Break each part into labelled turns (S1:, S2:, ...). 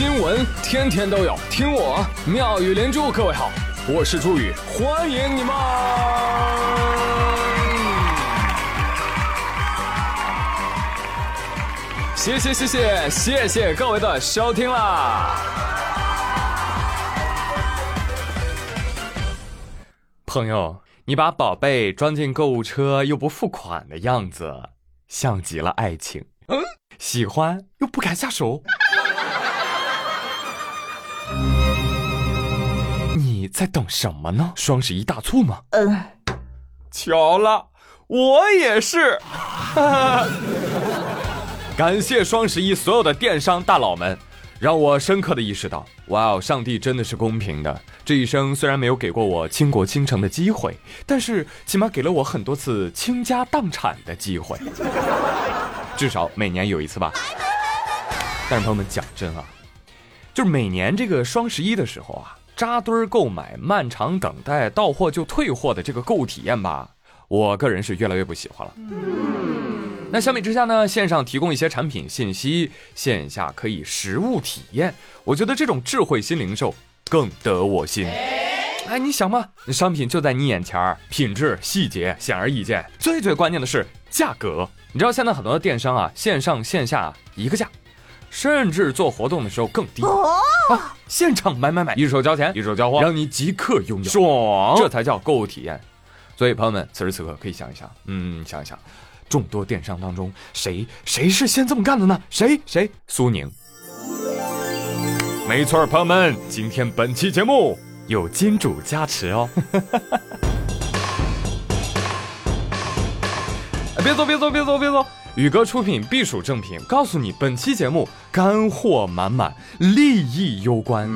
S1: 新闻天天都有，听我妙语连珠。各位好，我是朱宇，欢迎你们！谢谢谢谢谢谢各位的收听啦！朋友，你把宝贝装进购物车又不付款的样子，像极了爱情。嗯，喜欢又不敢下手。在等什么呢？双十一大促吗？嗯，巧了，我也是。感谢双十一所有的电商大佬们，让我深刻的意识到，哇哦，上帝真的是公平的。这一生虽然没有给过我倾国倾城的机会，但是起码给了我很多次倾家荡产的机会，至少每年有一次吧。但是朋友们讲真啊，就是每年这个双十一的时候啊，扎堆购买、漫长等待、到货就退货的这个购物体验吧，我个人是越来越不喜欢了。那相比之下呢，线上提供一些产品信息，线下可以实物体验，我觉得这种智慧新零售更得我心。哎，你想嘛，商品就在你眼前儿品质细节显而易见，最最关键的是价格。你知道现在很多的电商啊，线上线下一个价。甚至做活动的时候更低啊！现场买买买，一手交钱一手交货，让你即刻拥有，爽！这才叫购物体验。所以朋友们，此时此刻可以想一想，嗯，想一想，众多电商当中，谁谁是先这么干的呢？谁谁？苏宁。没错，朋友们，今天本期节目有金主加持哦。别走，别走，别走，别走。宇哥出品，必属正品。告诉你，本期节目干货满满，利益攸关，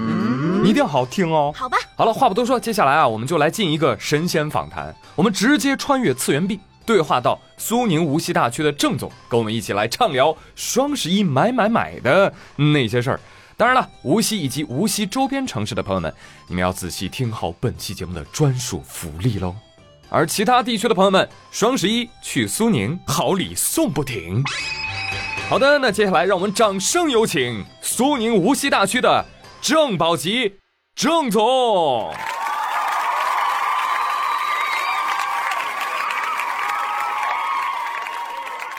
S1: 一定要好听哦。
S2: 好吧，
S1: 好了，话不多说，接下来啊，我们就来进一个神仙访谈。我们直接穿越次元壁，对话到苏宁无锡大区的郑总，跟我们一起来畅聊双十一买买买的那些事儿。当然了，无锡以及无锡周边城市的朋友们，你们要仔细听好本期节目的专属福利喽。而其他地区的朋友们，双十一去苏宁，好礼送不停。好的，那接下来让我们掌声有请苏宁无锡大区的郑宝吉郑总。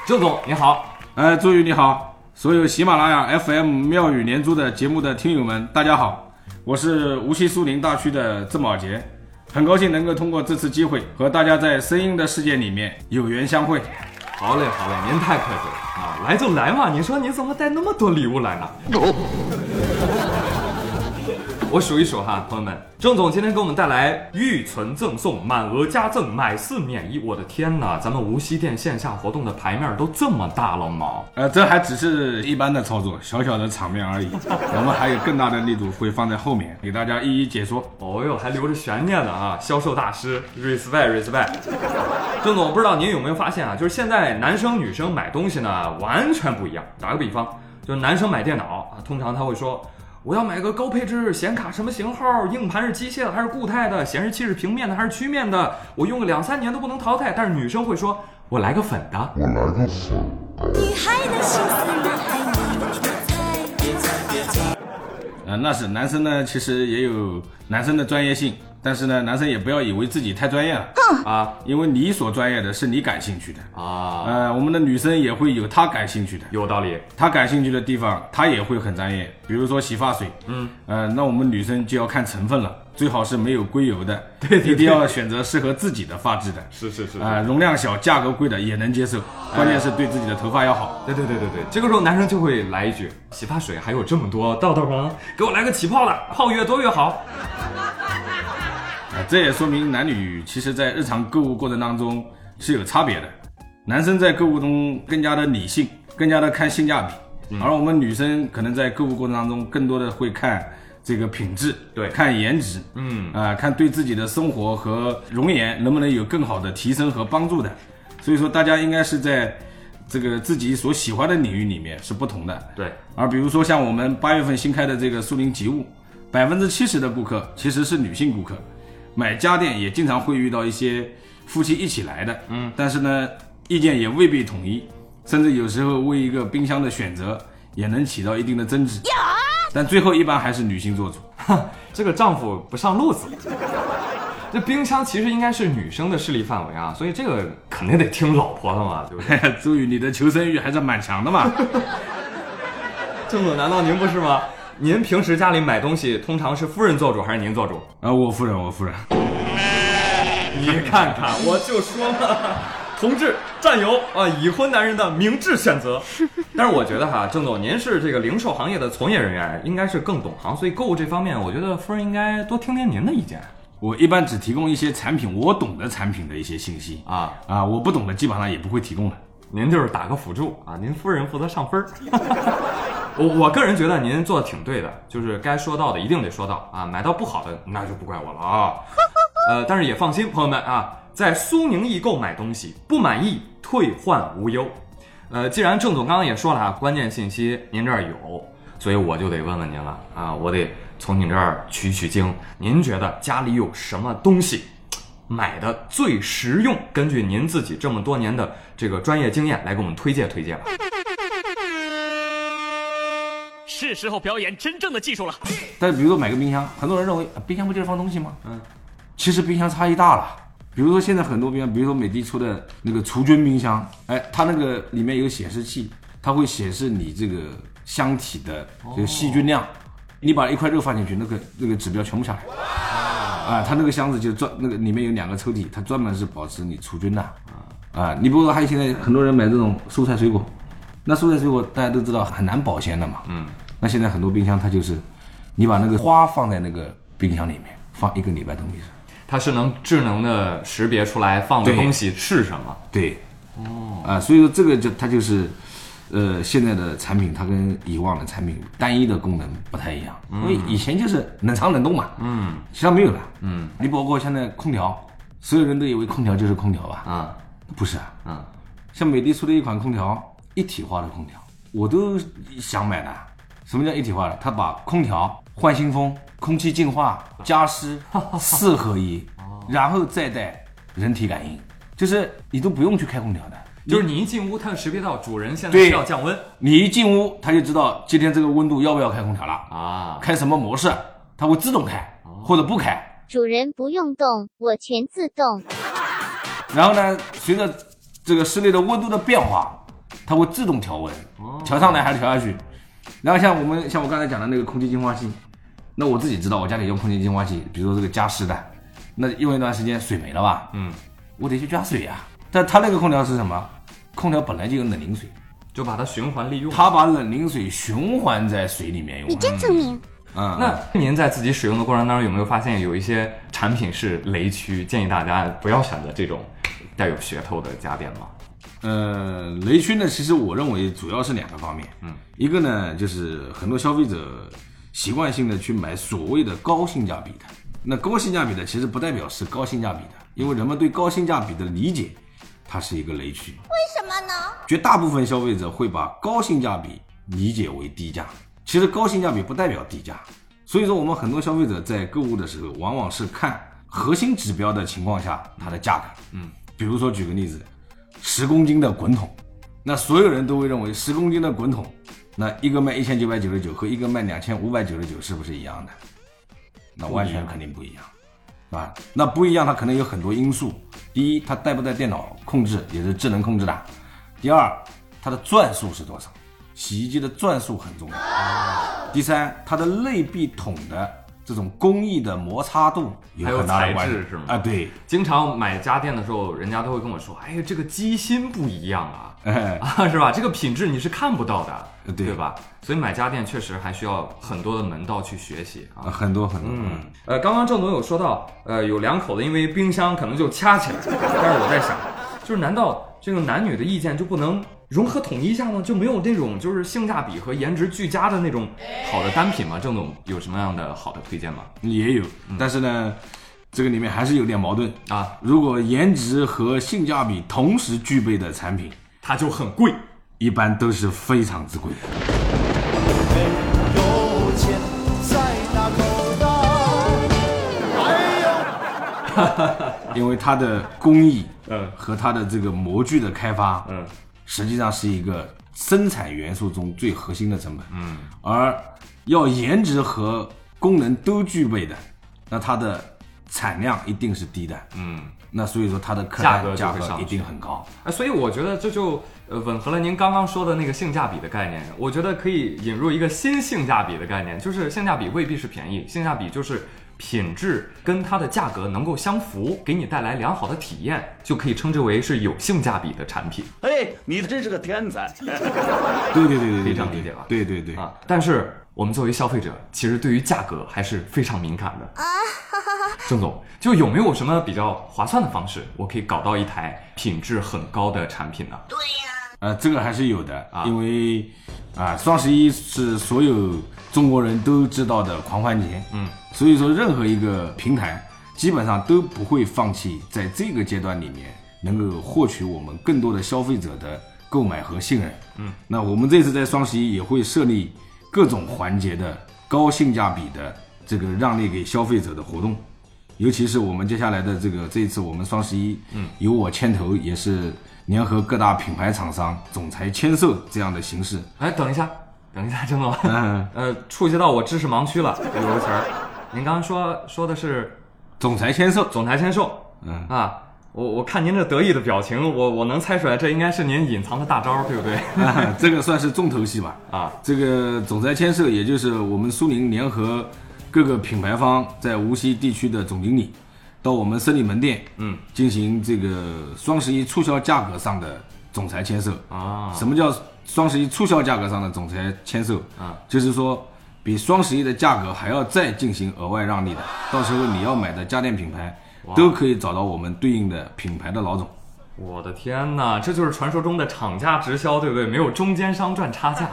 S1: 郑总你好，
S3: 哎，朱宇你好，所有喜马拉雅 FM 妙语连珠的节目的听友们，大家好，我是无锡苏宁大区的郑宝杰。很高兴能够通过这次机会和大家在声音的世界里面有缘相会。
S1: 好嘞，好嘞，您太客气了啊！来就来嘛，你说你怎么带那么多礼物来呢？我数一数哈，朋友们，郑总今天给我们带来预存赠送、满额加赠、买四免一。我的天哪，咱们无锡店线下活动的牌面都这么大了吗？
S3: 呃，这还只是一般的操作，小小的场面而已。我们还有更大的力度会放在后面，给大家一一解说。
S1: 哦哟，还留着悬念呢啊！销售大师，respect，respect。郑总，不知道您有没有发现啊？就是现在男生女生买东西呢，完全不一样。打个比方，就是男生买电脑啊，通常他会说。我要买个高配置显卡，什么型号？硬盘是机械的还是固态的？显示器是平面的还是曲面的？我用个两三年都不能淘汰。但是女生会说，我来个粉的。我来个粉。女孩的心思，男孩
S3: 别猜别猜。呃，那是男生呢，其实也有男生的专业性。但是呢，男生也不要以为自己太专业了啊，因为你所专业的是你感兴趣的啊。呃，我们的女生也会有她感兴趣的，
S1: 有道理。
S3: 她感兴趣的地方，她也会很专业。比如说洗发水，嗯，呃，那我们女生就要看成分了，最好是没有硅油的，
S1: 对，
S3: 一定要选择适合自己的发质的。
S1: 是是是
S3: 啊，容量小、价格贵的也能接受，关键是对自己的头发要好。
S1: 对对对对对，这个时候男生就会来一句：洗发水还有这么多道道吗？给我来个起泡的，泡越多越好。
S3: 这也说明男女其实，在日常购物过程当中是有差别的。男生在购物中更加的理性，更加的看性价比，而我们女生可能在购物过程当中更多的会看这个品质，
S1: 对，
S3: 看颜值，嗯啊，看对自己的生活和容颜能不能有更好的提升和帮助的。所以说，大家应该是在这个自己所喜欢的领域里面是不同的。
S1: 对，
S3: 而比如说像我们八月份新开的这个苏宁吉物，百分之七十的顾客其实是女性顾客。买家电也经常会遇到一些夫妻一起来的，嗯，但是呢，意见也未必统一，甚至有时候为一个冰箱的选择也能起到一定的争执。但最后一般还是女性做主。
S1: 这个丈夫不上路子。这冰箱其实应该是女生的势力范围啊，所以这个肯定得听老婆的嘛，对不对？
S3: 注意，你的求生欲还是蛮强的嘛。
S1: 郑总，难道您不是吗？您平时家里买东西，通常是夫人做主还是您做主？
S3: 啊，我夫人，我夫人。
S1: 你看看，我就说嘛，同志战友啊，已婚男人的明智选择。但是我觉得哈，郑总，您是这个零售行业的从业人员，应该是更懂行，所以购物这方面，我觉得夫人应该多听听您的意见。
S3: 我一般只提供一些产品我懂的产品的一些信息啊啊，我不懂的基本上也不会提供的。
S1: 您就是打个辅助啊，您夫人负责上分儿。我我个人觉得您做的挺对的，就是该说到的一定得说到啊，买到不好的那就不怪我了啊。呃，但是也放心，朋友们啊，在苏宁易购买东西不满意退换无忧。呃，既然郑总刚刚也说了啊，关键信息您这儿有，所以我就得问问您了啊，我得从您这儿取取经。您觉得家里有什么东西买的最实用？根据您自己这么多年的这个专业经验来给我们推荐推荐吧。
S2: 是时候表演真正的技术了。
S3: 但比如说买个冰箱，很多人认为冰箱不就是放东西吗？嗯，其实冰箱差异大了。比如说现在很多冰箱，比如说美的出的那个除菌冰箱，哎，它那个里面有显示器，它会显示你这个箱体的这个细菌量。你把一块肉放进去，那个那个指标全部下来。啊，它那个箱子就专那个里面有两个抽屉，它专门是保持你除菌的。啊，你比如说还有现在很多人买这种蔬菜水果，那蔬菜水果大家都知道很难保鲜的嘛。嗯。那现在很多冰箱它就是，你把那个花放在那个冰箱里面放一个礼拜都没事，
S1: 它是能智能的识别出来放的东西是什么。
S3: 对。哦。啊，所以说这个就它就是。呃，现在的产品它跟以往的产品单一的功能不太一样，因为以前就是冷藏冷冻嘛，嗯，其他没有了，嗯，你包括现在空调，所有人都以为空调就是空调吧，啊，不是啊，嗯，像美的出的一款空调，一体化的空调，我都想买的。什么叫一体化的？它把空调、换新风、空气净化、加湿四合一，然后再带人体感应，就是你都不用去开空调的。
S1: 就是你一进屋，它就识别到主人现在需要降温。
S3: 你一进屋，它就知道今天这个温度要不要开空调了啊？开什么模式？它会自动开或者不开。
S4: 主人不用动，我全自动。
S3: 然后呢，随着这个室内的温度的变化，它会自动调温，调上来还是调下去。然后像我们像我刚才讲的那个空气净化器，那我自己知道，我家里用空气净化器，比如说这个加湿的，那用一段时间水没了吧？嗯，我得去加水呀。但它那个空调是什么？空调本来就有冷凝水，
S1: 就把它循环利用。
S3: 它把冷凝水循环在水里面用。
S4: 你真聪明。
S1: 嗯，那您在自己使用的过程当中有没有发现有一些产品是雷区？建议大家不要选择这种带有噱头的家电吗？
S3: 呃，雷区呢，其实我认为主要是两个方面。嗯，一个呢就是很多消费者习惯性的去买所谓的高性价比的。那高性价比的其实不代表是高性价比的，因为人们对高性价比的理解。它是一个雷区，
S4: 为什么呢？
S3: 绝大部分消费者会把高性价比理解为低价，其实高性价比不代表低价。所以说，我们很多消费者在购物的时候，往往是看核心指标的情况下它的价格。嗯，比如说举个例子，十公斤的滚筒，那所有人都会认为十公斤的滚筒，那一个卖一千九百九十九和一个卖两千五百九十九是不是一样的？那完全肯定不一样。啊，那不一样，它可能有很多因素。第一，它带不带电脑控制，也是智能控制的。第二，它的转速是多少？洗衣机的转速很重要。第三，它的内壁筒的这种工艺的摩擦度有很大的关系，
S1: 是吗？
S3: 啊，对。
S1: 经常买家电的时候，人家都会跟我说：“哎呀，这个机芯不一样啊。” 啊，是吧？这个品质你是看不到的，对吧？所以买家电确实还需要很多的门道去学习啊，
S3: 很多很多。
S1: 嗯，呃，刚刚郑总有说到，呃，有两口子因为冰箱可能就掐起来，但是我在想，就是难道这个男女的意见就不能融合统一一下呢？就没有那种就是性价比和颜值俱佳的那种好的单品吗？郑总有什么样的好的推荐吗？
S3: 也有，但是呢，这个里面还是有点矛盾啊。如果颜值和性价比同时具备的产品。
S1: 它就很贵，
S3: 一般都是非常之贵。因为它的工艺，嗯，和它的这个模具的开发，嗯，实际上是一个生产元素中最核心的成本，嗯，而要颜值和功能都具备的，那它的产量一定是低的。
S1: 嗯，
S3: 那所以说它的客
S1: 价格
S3: 价格一定很高。
S1: 哎，所以我觉得这就呃吻合了您刚刚说的那个性价比的概念。我觉得可以引入一个新性价比的概念，就是性价比未必是便宜，性价比就是品质跟它的价格能够相符，给你带来良好的体验，就可以称之为是有性价比的产品
S2: 哎，你真是个天才！
S3: 对对对对对，
S1: 可以这样理解吧
S3: 对对对，
S1: 啊。但是我们作为消费者，其实对于价格还是非常敏感的啊。郑总，就有没有什么比较划算的方式，我可以搞到一台品质很高的产品呢？
S3: 对呀呃，这个还是有的，
S1: 啊
S3: 因为啊，双十一是所有中国人都知道的狂欢节，
S1: 嗯，
S3: 所以说任何一个平台基本上都不会放弃在这个阶段里面能够获取我们更多的消费者的购买和信任，嗯，那我们这次在双十一也会设立各种环节的高性价比的这个让利给消费者的活动。尤其是我们接下来的这个这一次我们双十一，嗯，由我牵头，也是联合各大品牌厂商总裁签售这样的形式。
S1: 哎，等一下，等一下，郑总，
S3: 嗯，
S1: 呃，触及到我知识盲区了，有个词儿，您刚刚说说的是
S3: 总裁签售，
S1: 总裁签售，
S3: 嗯
S1: 啊，我我看您这得意的表情，我我能猜出来，这应该是您隐藏的大招，对不对？
S3: 啊这个算是重头戏吧。
S1: 啊，
S3: 这个总裁签售，也就是我们苏宁联合各个品牌方在无锡地区的总经理，到我们森林门店，
S1: 嗯，
S3: 进行这个双十一促销价格上的总裁签售。
S1: 啊，
S3: 什么叫双十一促销价格上的总裁签售？
S1: 啊，
S3: 就是说比双十一的价格还要再进行额外让利的，到时候你要买的家电品牌都可以找到我们对应的品牌的老总。
S1: 我的天哪，这就是传说中的厂家直销，对不对？没有中间商赚差价。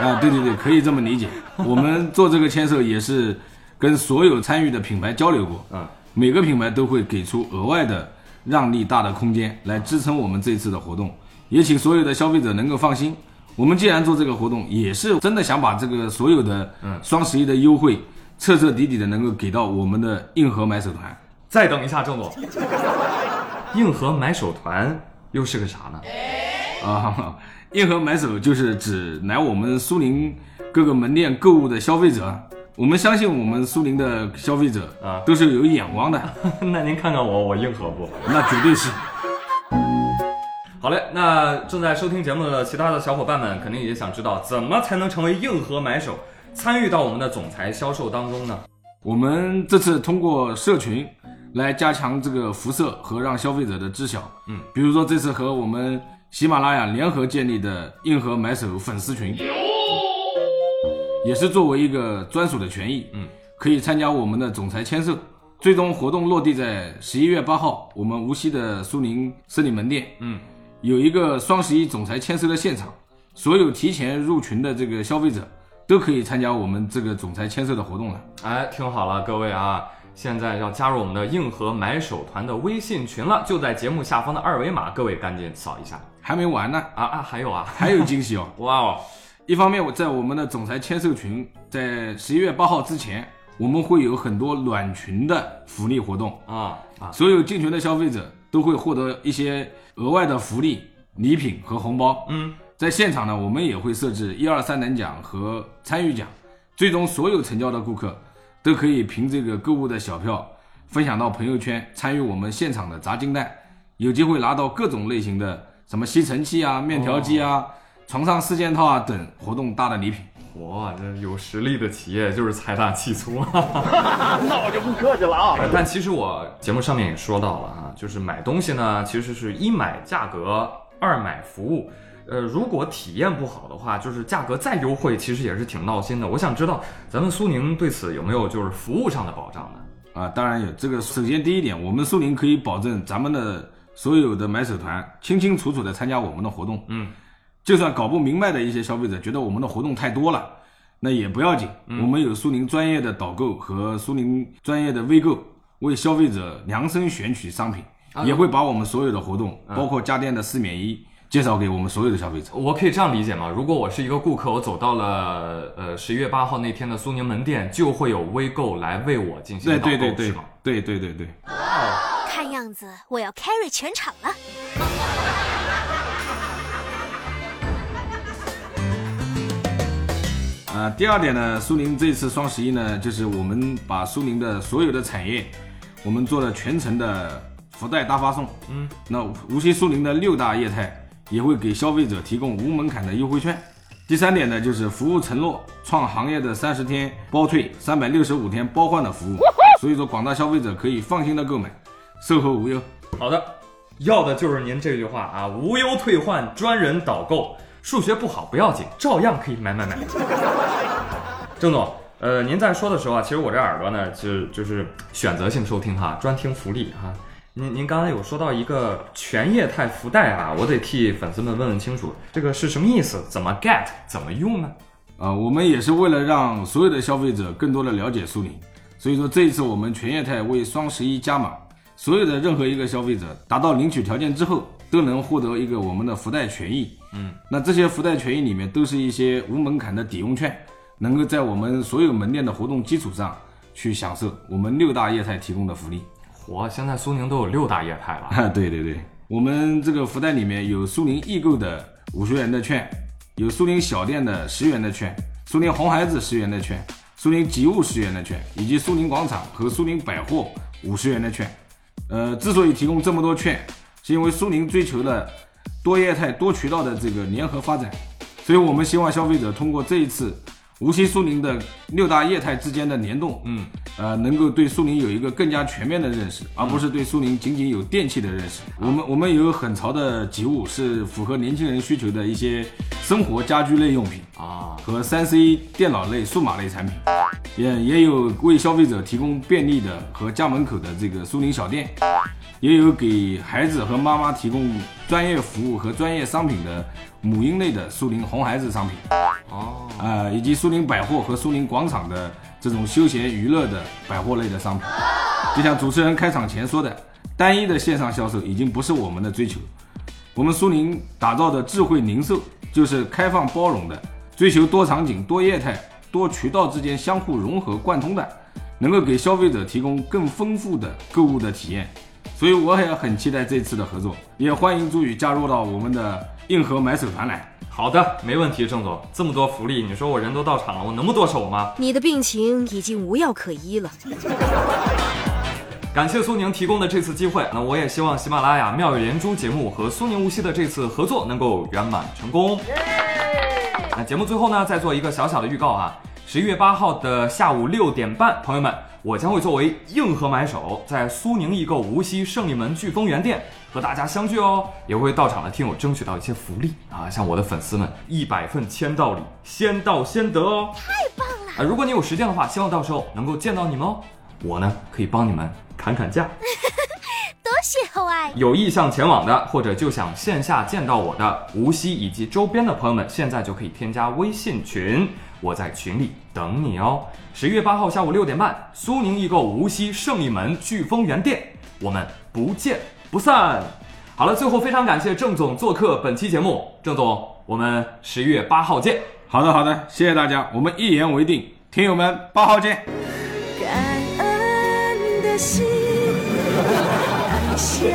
S3: 啊，对对对，可以这么理解。我们做这个签售也是跟所有参与的品牌交流过，
S1: 嗯，
S3: 每个品牌都会给出额外的让利大的空间来支撑我们这次的活动，也请所有的消费者能够放心。我们既然做这个活动，也是真的想把这个所有的
S1: 嗯
S3: 双十一的优惠彻彻底底的能够给到我们的硬核买手团。
S1: 再等一下，郑总，硬核买手团又是个啥呢？
S3: 啊，硬核买手就是指来我们苏宁各个门店购物的消费者。我们相信我们苏宁的消费者
S1: 啊
S3: 都是有眼光的，
S1: 那您看看我，我硬核不？
S3: 那绝对是。
S1: 好嘞，那正在收听节目的其他的小伙伴们，肯定也想知道怎么才能成为硬核买手，参与到我们的总裁销售当中呢？
S3: 我们这次通过社群来加强这个辐射和让消费者的知晓。
S1: 嗯，
S3: 比如说这次和我们喜马拉雅联合建立的硬核买手粉丝群，也是作为一个专属的权益。
S1: 嗯，
S3: 可以参加我们的总裁签售。最终活动落地在十一月八号，我们无锡的苏宁森林门店。
S1: 嗯，
S3: 有一个双十一总裁签售的现场，所有提前入群的这个消费者都可以参加我们这个总裁签售的活动了。
S1: 哎，听好了，各位啊，现在要加入我们的硬核买手团的微信群了，就在节目下方的二维码，各位赶紧扫一下
S3: 还没完呢，
S1: 啊啊！还有啊，
S3: 还有惊喜哦！
S1: 哇哦，
S3: 一方面，我在我们的总裁签售群，在十一月八号之前，我们会有很多暖群的福利活动，
S1: 啊啊，
S3: 所有进群的消费者都会获得一些额外的福利、礼品和红包。
S1: 嗯，
S3: 在现场呢，我们也会设置一二三等奖和参与奖，最终所有成交的顾客都可以凭这个购物的小票分享到朋友圈，参与我们现场的砸金蛋，有机会拿到各种类型的什么吸尘器啊、面条机啊、床上四件套啊等活动大的礼品。
S1: 哇，这有实力的企业就是财大气粗啊！
S2: 那我就不客气了啊！
S1: 但其实我节目上面也说到了啊，就是买东西呢，其实是一买价格，二买服务。呃，如果体验不好的话，就是价格再优惠，其实也是挺闹心的。我想知道咱们苏宁对此有没有就是服务上的保障呢？
S3: 啊，当然有这个。首先第一点，我们苏宁可以保证咱们的所有的买手团清清楚楚的参加我们的活动。
S1: 嗯，
S3: 就算搞不明白的一些消费者觉得我们的活动太多了，那也不要紧，我们有苏宁专业的导购和苏宁专业的微购，为消费者量身选取商品，也会把我们所有的活动，包括家电的四免一，介绍给我们所有的消费者。
S1: 我可以这样理解吗？如果我是一个顾客，我走到了呃十一月八号那天的苏宁门店，就会有微购来为我进行
S3: 对
S1: 导购，
S3: 对对对
S1: 是吗？
S3: 对对对对。
S5: 看样子我要 carry 全场了。
S3: 呃，第二点呢，苏宁这次双十一呢，就是我们把苏宁的所有的产业，我们做了全程的福袋大发送。嗯，那无锡苏宁的六大业态也会给消费者提供无门槛的优惠券。第三点呢，就是服务承诺，创行业的三十天包退、三百六十五天包换的服务。所以说，广大消费者可以放心的购买，售后无忧。
S1: 好的，要的就是您这句话啊，无忧退换，专人导购。数学不好不要紧，照样可以买买买。郑总，呃，您在说的时候啊，其实我这耳朵呢，就就是选择性收听哈，专听福利哈。您您刚才有说到一个全业态福袋啊，我得替粉丝们问问清楚，这个是什么意思？怎么 get？怎么用呢？
S3: 啊，我们也是为了让所有的消费者更多的了解苏宁，所以说这一次我们全业态为双十一加码，所有的任何一个消费者达到领取条件之后，都能获得一个我们的福袋权益。嗯，那这些福袋权益里面都是一些无门槛的抵用券，能够在我们所有门店的活动基础上去享受我们六大业态提供的福利。
S1: 嚯，现在苏宁都有六大业态了。
S3: 对对对，我们这个福袋里面有苏宁易购的五十元的券，有苏宁小店的十元的券，苏宁红孩子十元的券，苏宁集物十元的券，以及苏宁广场和苏宁百货五十元的券。呃，之所以提供这么多券，是因为苏宁追求的。多业态、多渠道的这个联合发展，所以我们希望消费者通过这一次无锡苏宁的六大业态之间的联动，嗯，呃，能够对苏宁有一个更加全面的认识，而不是对苏宁仅仅有电器的认识。我们我们有很潮的吉物，是符合年轻人需求的一些生活家居类用品啊，和三 C 电脑类、数码类产品，也也有为消费者提供便利的和家门口的这个苏宁小店。也有给孩子和妈妈提供专业服务和专业商品的母婴类的苏宁红孩子商品，哦，啊，以及苏宁百货和苏宁广场的这种休闲娱乐的百货类的商品。就像主持人开场前说的，单一的线上销售已经不是我们的追求，我们苏宁打造的智慧零售就是开放包容的，追求多场景、多业态、多渠道之间相互融合贯通的，能够给消费者提供更丰富的购物的体验。所以我也很期待这次的合作，也欢迎朱宇加入到我们的硬核买手团来。
S1: 好的，没问题，郑总，这么多福利，你说我人都到场了，我能不剁手吗？
S5: 你的病情已经无药可医了。
S1: 感谢苏宁提供的这次机会，那我也希望喜马拉雅妙语连珠节目和苏宁无锡的这次合作能够圆满成功。那节目最后呢，再做一个小小的预告啊，十一月八号的下午六点半，朋友们。我将会作为硬核买手，在苏宁易购无锡胜利门飓风园店和大家相聚哦，也会到场的听友争取到一些福利啊，像我的粉丝们一百份签到礼，先到先得哦，
S5: 太棒了
S1: 啊！如果你有时间的话，希望到时候能够见到你们哦，我呢可以帮你们砍砍价，
S5: 多谢厚爱。
S1: 有意向前往的，或者就想线下见到我的无锡以及周边的朋友们，现在就可以添加微信群。我在群里等你哦！十一月八号下午六点半，苏宁易购无锡胜利门飓风园店，我们不见不散。好了，最后非常感谢郑总做客本期节目，郑总，我们十一月八号见。
S3: 好的，好的，谢谢大家，我们一言为定，听友们八号见。
S6: 感恩的心，
S4: 下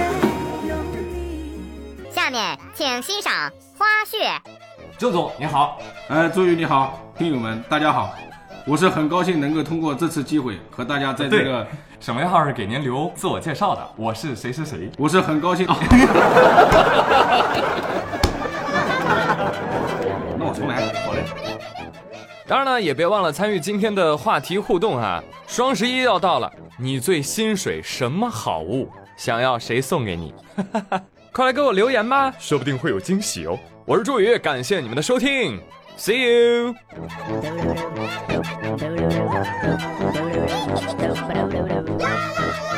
S4: 面请欣赏花絮。
S1: 周总你好，
S3: 呃，朱宇你好，听友们大家好，我是很高兴能够通过这次机会和大家在这个
S1: 省略号是给您留自我介绍的，我是谁是谁，
S3: 我是很高兴。那我重来，好嘞。
S1: 当然呢，也别忘了参与今天的话题互动啊，双十一要到了，你最心水什么好物？想要谁送给你？快来给我留言吧，说不定会有惊喜哦。我是朱宇，感谢你们的收听，See you。